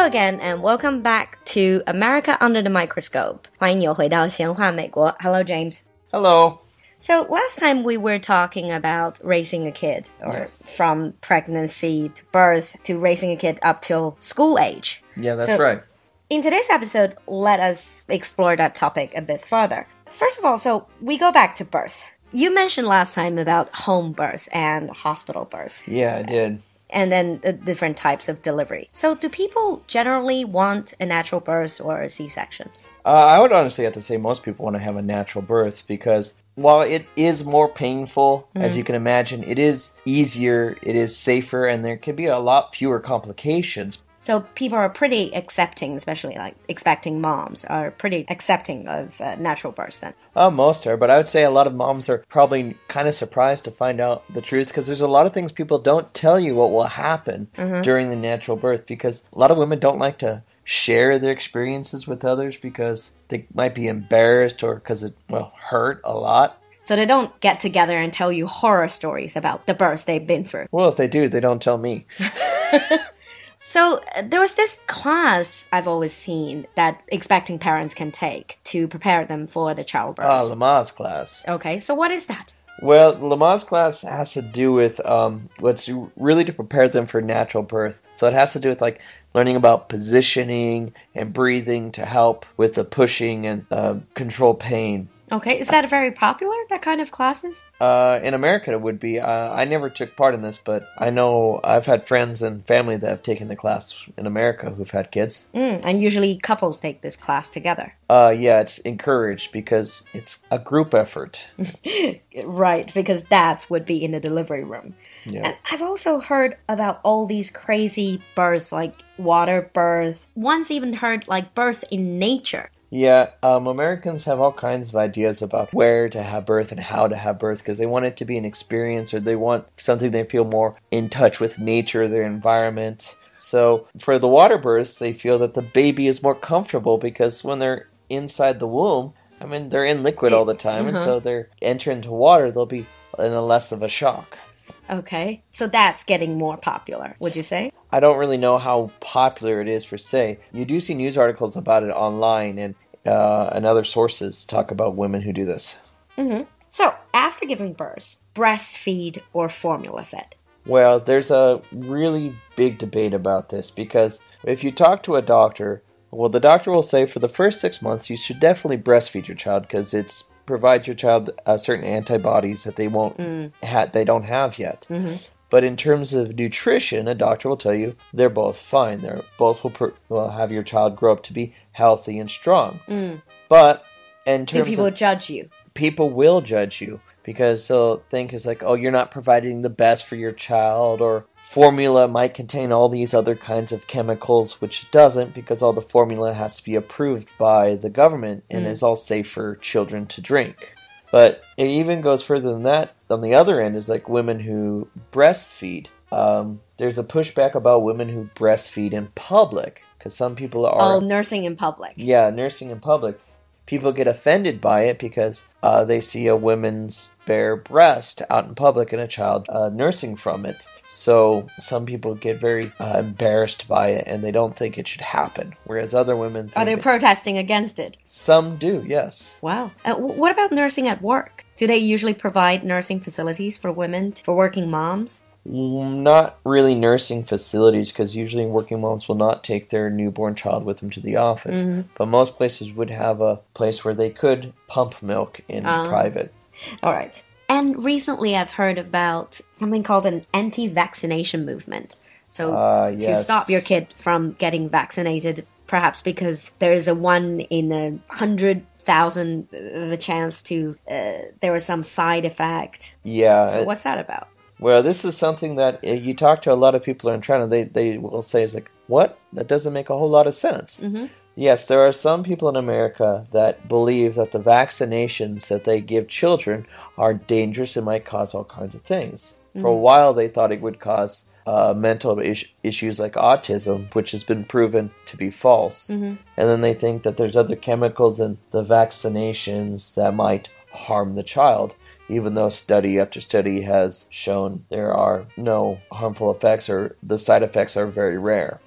Hello again and welcome back to America Under the Microscope. 欢迎你又回到闲话美国. Hello, James. Hello. So last time we were talking about raising a kid, or Yes. from pregnancy to birth to raising a kid up till school age. Yeah, that's So- right. In today's episode, let us explore that topic a bit further. First of all, so we go back to birth. You mentioned last time about home birth and hospital birth, Yeah, I did. and then the different types of delivery. So, do people generally want a natural birth or a C section? Uh, I would honestly have to say most people want to have a natural birth because while it is more painful, as you can imagine, it is easier, it is safer, and there can be a lot fewer complications. So, people are pretty accepting, especially like expecting moms, are pretty accepting of uh, natural births then. Uh, most are, but I would say a lot of moms are probably kind of surprised to find out the truth because there's a lot of things people don't tell you what will happen during the natural birth because a lot of women don't like to share their experiences with others because they might be embarrassed or because it, well, hurt a lot. So, they don't get together and tell you horror stories about the births they've been through. Well, if they do, they don't tell me. So uh, there was this class I've always seen that expecting parents can take to prepare them for the childbirth. Ah, Lamaze class. okay, so what is that? Well, Lamaze class has to do with um, what's really to prepare them for natural birth. So it has to do with like learning about positioning and breathing to help with the pushing and uh, control pain. Okay, is that very popular? That kind of classes? Uh, in America, it would be. Uh, I never took part in this, but I know I've had friends and family that have taken the class in America who've had kids. Mm, and usually couples take this class together. Uh, yeah, it's encouraged because it's a group effort. Right, because dads would be in the delivery room. Yeah. And I've also heard about all these crazy births, like water birth. Once even heard like birth in nature. Yeah, um, Americans have all kinds of ideas about where to have birth and how to have birth because they want it to be an experience or they want something they feel more in touch with nature, their environment. So for the water births, they feel that the baby is more comfortable because when they're inside the womb, I mean, they're in liquid all the time, and so they're entering into water, they'll be in a less of a shock. Okay, so that's getting more popular, would you say? I don't really know how popular it is for say. You do see news articles about it online, and uh, and other sources talk about women who do this. So, after giving birth, breastfeed or formula fed? Well, there's a really big debate about this because if you talk to a doctor, well, the doctor will say for the first six months you should definitely breastfeed your child because it's provides your child uh, certain antibodies that they won't mm. ha- they don't have yet. Mm-hmm. But in terms of nutrition, a doctor will tell you they're both fine. They're both will, will have your child grow up to be healthy and strong. Mm. But in Do terms people of judge you? people will judge you because they'll think it's like, oh, you're not providing the best for your child, or formula might contain all these other kinds of chemicals, which it doesn't because all the formula has to be approved by the government and is all safe for children to drink. But it even goes further than that. On the other end is like women who breastfeed. Um, there's a pushback about women who breastfeed in public because some people are Oh, nursing in public. yeah, nursing in public. People get offended by it because uh, they see a woman's bare breast out in public and a child uh, nursing from it. So some people get very uh, embarrassed by it and they don't think it should happen. Whereas other women, Are they protesting against it? some do, yes. Wow. Uh, what about nursing at work? Do they usually provide nursing facilities for women, for working moms? Not really nursing facilities because usually working moms will not take their newborn child with them to the office. But most places would have a place where they could pump milk in private. All right. And recently I've heard about something called an anti vaccination movement. So, Ah, to stop your kid from getting vaccinated, perhaps because there is a one in a hundred thousand of a chance to, uh, there was some side effect. Yeah. So, what's that about? Well, this is something that uh, you talk to a lot of people in China, they, they will say, it's like, what? That doesn't make a whole lot of sense. Yes, there are some people in America that believe that the vaccinations that they give children are dangerous and might cause all kinds of things. For a while, they thought it would cause uh, mental is- issues like autism, which has been proven to be false. And then they think that there's other chemicals in the vaccinations that might harm the child even though study after study has shown there are no harmful effects or the side effects are very rare.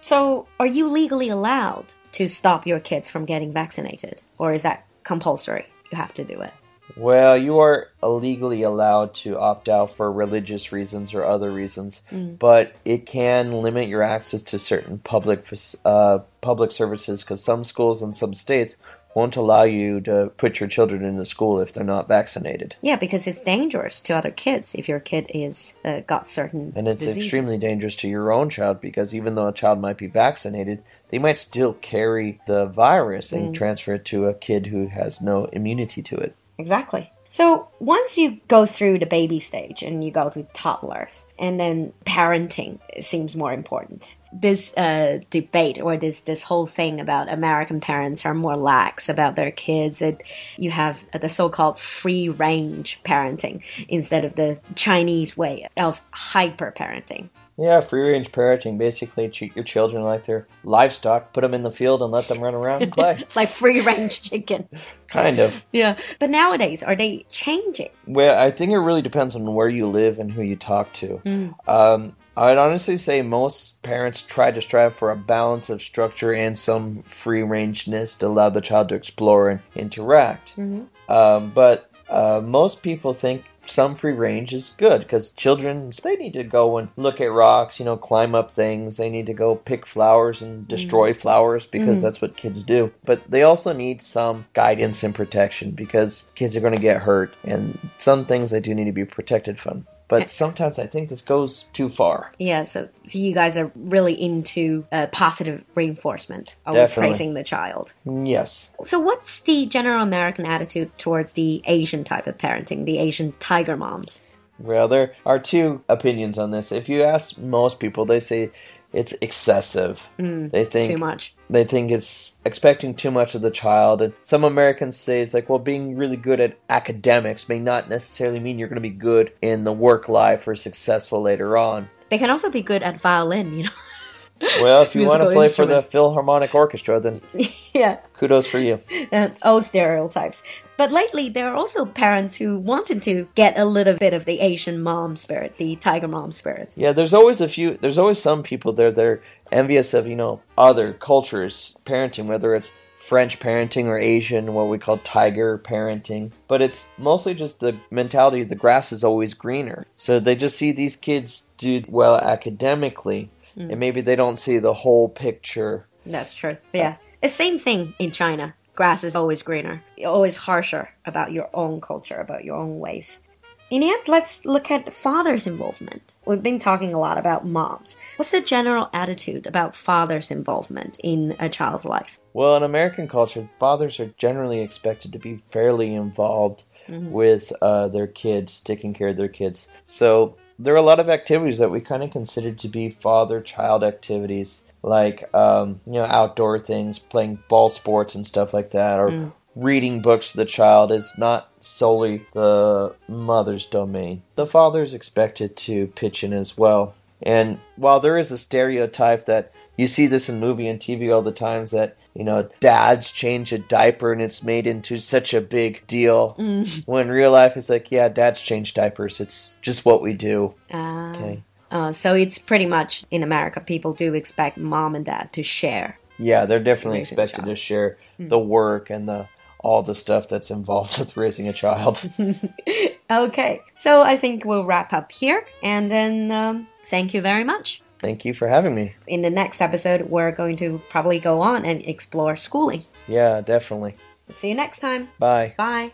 So, are you legally allowed to stop your kids from getting vaccinated? Or is that compulsory? You have to do it. Well, you are legally allowed to opt out for religious reasons or other reasons, Mm. but it can limit your access to certain public uh, public services because some schools in some states won't allow you to put your children in the school if they're not vaccinated. Yeah, because it's dangerous to other kids if your kid is uh, got certain And it's diseases. extremely dangerous to your own child because even though a child might be vaccinated, they might still carry the virus and Mm. transfer it to a kid who has no immunity to it. Exactly. So once you go through the baby stage and you go to toddlers, and then parenting seems more important. This uh, debate or this this whole thing about American parents are more lax about their kids. It, you have the so-called free range parenting instead of the Chinese way of hyper parenting. Yeah, free range parenting basically treat your children like they're livestock, put them in the field and let them run around and play. Like free range chicken. kind of. Yeah. But nowadays, are they changing? Well, I think it really depends on where you live and who you talk to. Um, I'd honestly say most parents try to strive for a balance of structure and some free rangeness to allow the child to explore and interact. Um, but uh, most people think some free range is good because children they need to go and look at rocks, you know, climb up things. They need to go pick flowers and destroy flowers because that's what kids do. But they also need some guidance and protection because kids are going to get hurt and some things they do need to be protected from. But sometimes I think this goes too far. Yeah, so, so you guys are really into uh, positive reinforcement, always Definitely. praising the child. Yes. So, what's the general American attitude towards the Asian type of parenting, the Asian tiger moms? Well, there are two opinions on this. If you ask most people, they say it's excessive. Mm, they think Too much. they think it's expecting too much of the child and some americans say it's like well being really good at academics may not necessarily mean you're going to be good in the work life or successful later on They can also be good at violin, you know? well if you want to play for the philharmonic orchestra then yeah, kudos for you uh, old stereotypes. But lately, there are also parents who wanted to get a little bit of the Asian mom spirit, the tiger mom spirit. yeah there's always a few there's always some people there they're envious of you know other cultures parenting whether it's French parenting or Asian, what we call tiger parenting. But it's mostly just the mentality the grass is always greener. So they just see these kids do well academically, and maybe they don't see the whole picture. That's true. Yeah. The same thing in China. Grass is always greener. Always harsher about your own culture, about your own ways. In the end, let's look at father's involvement. We've been talking a lot about moms. What's the general attitude about father's involvement in a child's life? Well, in American culture, fathers are generally expected to be fairly involved with uh, their kids, taking care of their kids. So there are a lot of activities that we kind of consider to be father-child activities, like um, you know outdoor things, playing ball sports and stuff like that, or reading books to the child is not solely the mother's domain. The father is expected to pitch in as well. And while there is a stereotype that you see this in movie and TV all the times that you know dads change a diaper and it's made into such a big deal, when real life is like yeah, dads change diapers. It's just what we do. Uh, Okay. uh, so it's pretty much in America, people do expect mom and dad to share. Yeah, they're definitely expected to share the work and the all the stuff that's involved with raising a child. Okay, so I think we'll wrap up here, and then um, thank you very much. Thank you for having me. In the next episode, we're going to probably go on and explore schooling. Yeah, definitely. See you next time. Bye. Bye.